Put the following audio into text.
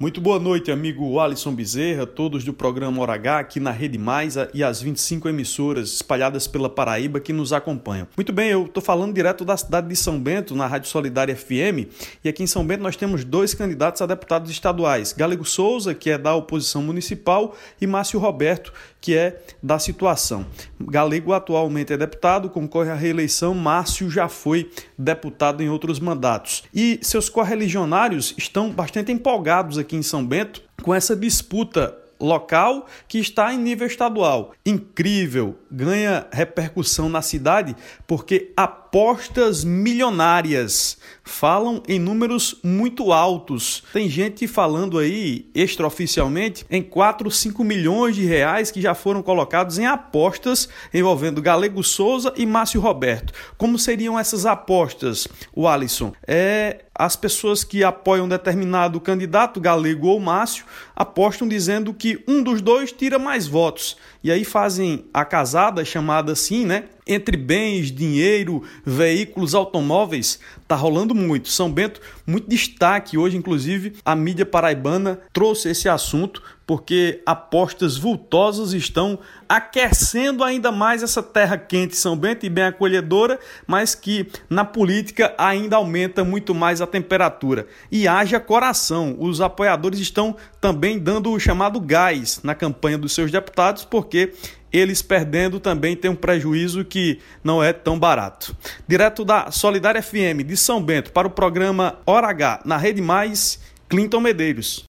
Muito boa noite, amigo Alisson Bezerra, todos do programa Hora H aqui na Rede Mais e as 25 emissoras espalhadas pela Paraíba que nos acompanham. Muito bem, eu estou falando direto da cidade de São Bento, na Rádio Solidária FM, e aqui em São Bento nós temos dois candidatos a deputados estaduais, Galego Souza, que é da oposição municipal, e Márcio Roberto, que é da situação. Galego atualmente é deputado, concorre à reeleição, Márcio já foi deputado em outros mandatos. E seus correligionários estão bastante empolgados aqui em São Bento com essa disputa local que está em nível estadual. Incrível, ganha repercussão na cidade porque apostas milionárias falam em números muito altos. Tem gente falando aí extraoficialmente em 4, 5 milhões de reais que já foram colocados em apostas envolvendo Galego Souza e Márcio Roberto. Como seriam essas apostas, o Alisson? É as pessoas que apoiam determinado candidato, Galego ou Márcio, apostam dizendo que um dos dois tira mais votos. E aí fazem a casada, chamada assim, né? Entre bens, dinheiro, veículos, automóveis, tá rolando muito. São Bento, muito destaque hoje, inclusive, a mídia paraibana trouxe esse assunto porque apostas vultosas estão aquecendo ainda mais essa terra quente São Bento e bem acolhedora, mas que na política ainda aumenta muito mais a temperatura. E haja coração, os apoiadores estão também dando o chamado gás na campanha dos seus deputados, porque eles perdendo também tem um prejuízo que não é tão barato. Direto da Solidária FM de São Bento para o programa Hora H na Rede Mais, Clinton Medeiros.